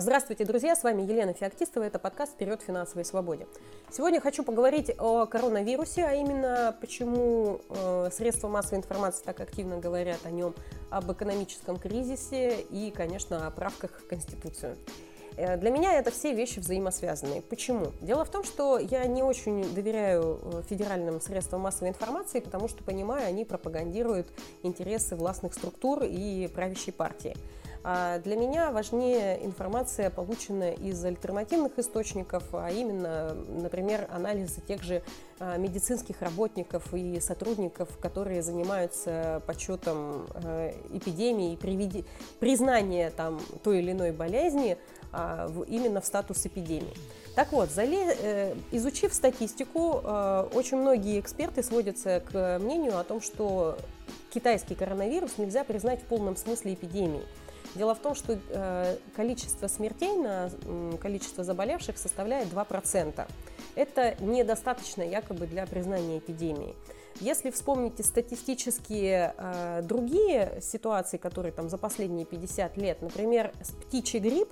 Здравствуйте, друзья! С вами Елена Феоктистова. Это подкаст «Вперед финансовой свободе». Сегодня хочу поговорить о коронавирусе, а именно почему э, средства массовой информации так активно говорят о нем, об экономическом кризисе и, конечно, о правках в Конституцию. Э, для меня это все вещи взаимосвязанные. Почему? Дело в том, что я не очень доверяю э, федеральным средствам массовой информации, потому что понимаю, они пропагандируют интересы властных структур и правящей партии. А для меня важнее информация, полученная из альтернативных источников, а именно, например, анализы тех же а, медицинских работников и сотрудников, которые занимаются подсчетом э, эпидемии и признание там, той или иной болезни а, именно в статус эпидемии. Так вот, э, изучив статистику, очень многие эксперты сводятся к мнению о том, что китайский коронавирус нельзя признать в полном смысле эпидемией. Дело в том, что э, количество смертей на количество заболевших составляет 2%. Это недостаточно якобы для признания эпидемии. Если вспомните статистические э, другие ситуации, которые там за последние 50 лет, например, птичий грипп,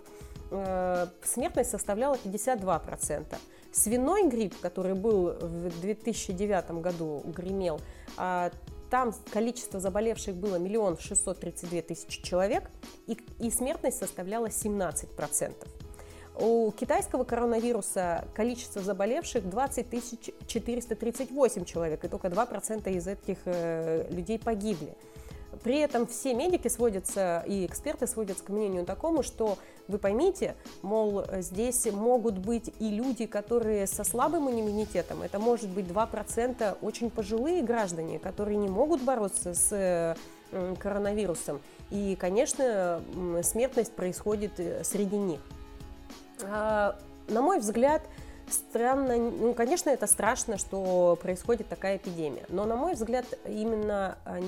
э, смертность составляла 52%. Свиной грипп, который был в 2009 году, гремел, э, там количество заболевших было миллион шестьсот тридцать две тысячи человек, и, и смертность составляла 17%. У китайского коронавируса количество заболевших 20 438 человек, и только 2% из этих э, людей погибли. При этом все медики сводятся и эксперты сводятся к мнению такому, что вы поймите, мол, здесь могут быть и люди, которые со слабым иммунитетом, это может быть 2% очень пожилые граждане, которые не могут бороться с коронавирусом. И, конечно, смертность происходит э, среди них. А, на мой взгляд, Странно, ну, конечно, это страшно, что происходит такая эпидемия. Но, на мой взгляд, именно а,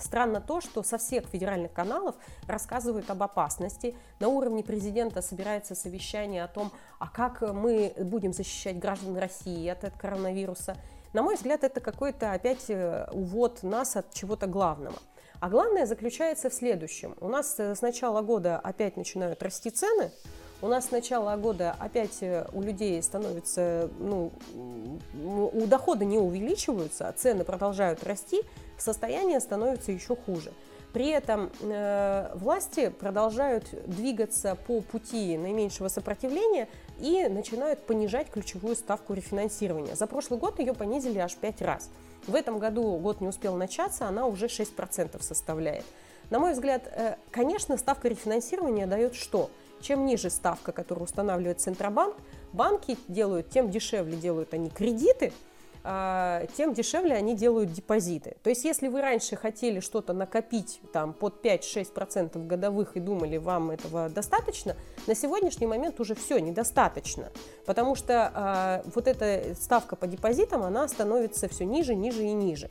странно то, что со всех федеральных каналов рассказывают об опасности. На уровне президента собирается совещание о том, а как мы будем защищать граждан России от этого коронавируса. На мой взгляд, это какой-то опять э, увод нас от чего-то главного. А главное заключается в следующем. У нас э, с начала года опять начинают расти цены, у нас с начала года опять э, у людей становится, ну, у дохода не увеличиваются, а цены продолжают расти, состояние становится еще хуже. При этом э, власти продолжают двигаться по пути наименьшего сопротивления и начинают понижать ключевую ставку рефинансирования. За прошлый год ее понизили аж 5 раз. В этом году год не успел начаться, она уже 6% составляет. На мой взгляд, э, конечно, ставка рефинансирования дает что? Чем ниже ставка, которую устанавливает Центробанк, банки делают, тем дешевле делают они кредиты, а, тем дешевле они делают депозиты. То есть, если вы раньше хотели что-то накопить там, под 5-6% годовых и думали, вам этого достаточно, на сегодняшний момент уже все недостаточно. Потому что а, вот эта ставка по депозитам, она становится все ниже, ниже и ниже.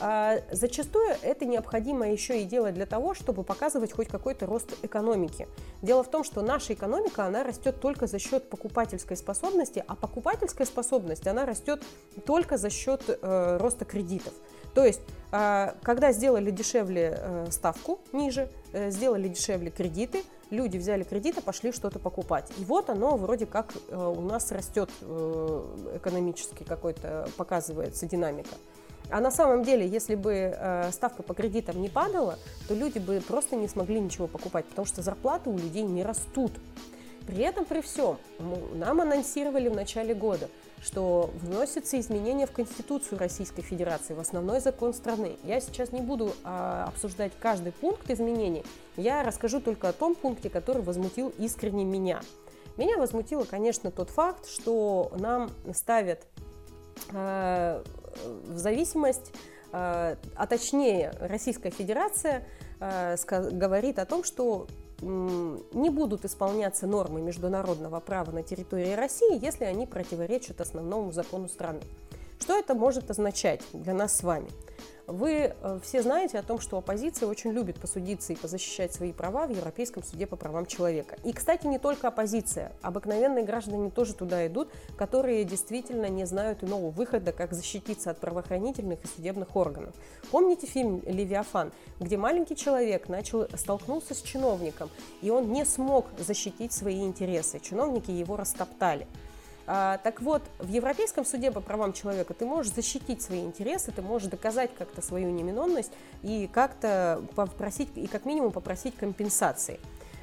А зачастую это необходимо еще и делать для того, чтобы показывать хоть какой-то рост экономики. Дело в том, что наша экономика, она растет только за счет покупательской способности, а покупательская способность, она растет только за счет э, роста кредитов. То есть, э, когда сделали дешевле э, ставку ниже, э, сделали дешевле кредиты, люди взяли кредиты, пошли что-то покупать. И вот оно вроде как э, у нас растет э, экономически какой-то, показывается динамика. А на самом деле, если бы э, ставка по кредитам не падала, то люди бы просто не смогли ничего покупать, потому что зарплаты у людей не растут. При этом, при всем, нам анонсировали в начале года, что вносятся изменения в Конституцию Российской Федерации, в основной закон страны. Я сейчас не буду а, обсуждать каждый пункт изменений, я расскажу только о том пункте, который возмутил искренне меня. Меня возмутило, конечно, тот факт, что нам ставят э, в зависимость, э, а точнее Российская Федерация э, говорит о том, что не будут исполняться нормы международного права на территории России, если они противоречат основному закону страны. Что это может означать для нас с вами? Вы э, все знаете о том, что оппозиция очень любит посудиться и позащищать свои права в Европейском суде по правам человека. И, кстати, не только оппозиция. Обыкновенные граждане тоже туда идут, которые действительно не знают иного выхода, как защититься от правоохранительных и судебных органов. Помните фильм «Левиафан», где маленький человек начал, столкнулся с чиновником, и он не смог защитить свои интересы. Чиновники его растоптали. А, так вот, в Европейском суде по правам человека ты можешь защитить свои интересы, ты можешь доказать как-то свою неминонность и как-то попросить, и как минимум попросить компенсации.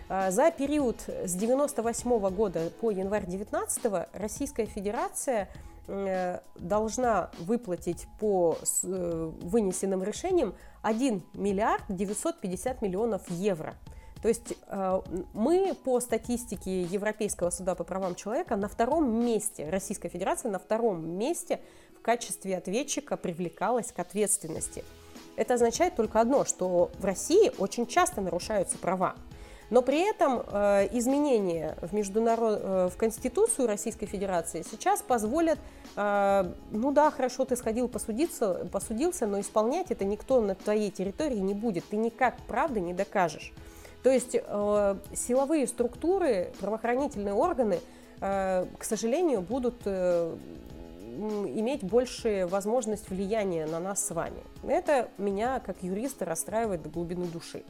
А, за период с 98 года по январь 19 Российская Федерация э, должна выплатить по э, вынесенным решениям 1 миллиард 950 миллионов евро – то есть э, мы по статистике Европейского суда по правам человека на втором месте, Российская Федерация на втором месте в качестве ответчика привлекалась к ответственности. Это означает только одно, что в России очень часто нарушаются права. Но при этом э, изменения в, международ... э, в Конституцию Российской Федерации сейчас позволят, ну да, хорошо, ты сходил посудиться, посудился, но исполнять это никто на твоей территории не будет. Ты никак правды не докажешь. То есть э, силовые структуры, правоохранительные органы, э, к сожалению, будут э, иметь большую возможность влияния на нас с вами. Это меня, как юриста, расстраивает до глубины души.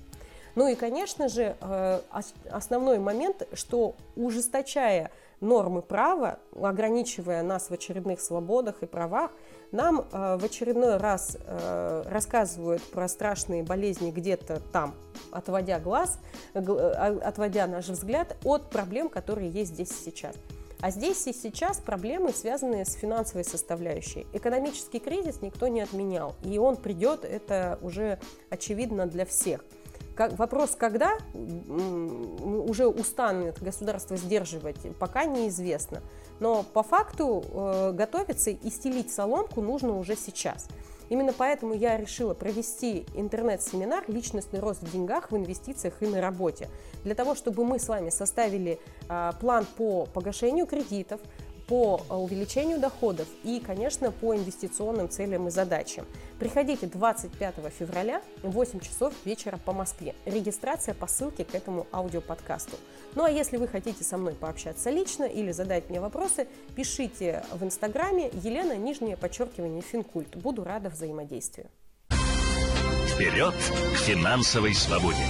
Ну и, конечно же, э, основной момент, что ужесточая нормы права, ограничивая нас в очередных свободах и правах, нам э, в очередной раз э, рассказывают про страшные болезни где-то там, отводя глаз, отводя наш взгляд от проблем, которые есть здесь и сейчас. А здесь и сейчас проблемы, связанные с финансовой составляющей. Экономический кризис никто не отменял, и он придет, это уже очевидно для всех – как, вопрос, когда уже устанет государство сдерживать, пока неизвестно. Но по факту э, готовиться и стелить соломку нужно уже сейчас. Именно поэтому я решила провести интернет-семинар «Личностный рост в деньгах, в инвестициях и на работе». Для того, чтобы мы с вами составили э, план по погашению кредитов, по э, увеличению доходов и, конечно, по инвестиционным целям и задачам. Приходите 25 февраля в 8 часов вечера по Москве. Регистрация по ссылке к этому аудиоподкасту. Ну а если вы хотите со мной пообщаться лично или задать мне вопросы, пишите в инстаграме Елена, нижнее подчеркивание, Финкульт. Буду рада взаимодействию. Вперед к финансовой свободе!